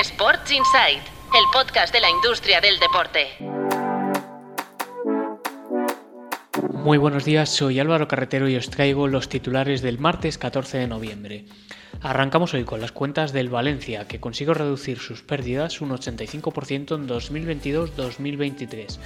Sports Insight, el podcast de la industria del deporte. Muy buenos días, soy Álvaro Carretero y os traigo los titulares del martes 14 de noviembre. Arrancamos hoy con las cuentas del Valencia, que consiguió reducir sus pérdidas un 85% en 2022-2023.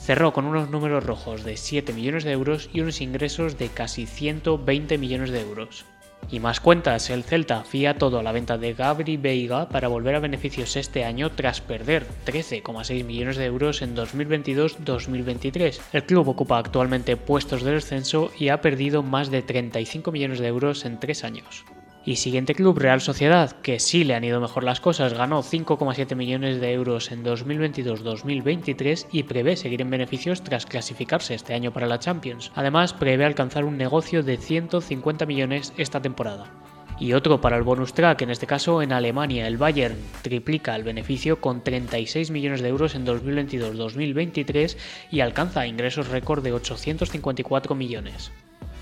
Cerró con unos números rojos de 7 millones de euros y unos ingresos de casi 120 millones de euros. Y más cuentas, el Celta fía todo a la venta de Gabri Veiga para volver a beneficios este año tras perder 13,6 millones de euros en 2022-2023. El club ocupa actualmente puestos de descenso y ha perdido más de 35 millones de euros en tres años. Y siguiente club, Real Sociedad, que sí le han ido mejor las cosas, ganó 5,7 millones de euros en 2022-2023 y prevé seguir en beneficios tras clasificarse este año para la Champions. Además, prevé alcanzar un negocio de 150 millones esta temporada. Y otro para el bonus track, en este caso en Alemania, el Bayern triplica el beneficio con 36 millones de euros en 2022-2023 y alcanza ingresos récord de 854 millones.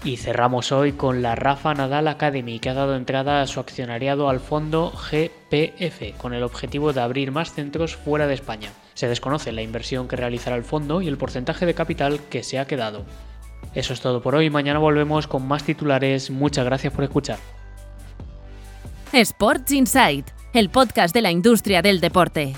Y cerramos hoy con la Rafa Nadal Academy, que ha dado entrada a su accionariado al fondo GPF, con el objetivo de abrir más centros fuera de España. Se desconoce la inversión que realizará el fondo y el porcentaje de capital que se ha quedado. Eso es todo por hoy, mañana volvemos con más titulares, muchas gracias por escuchar. Sports Insight, el podcast de la industria del deporte.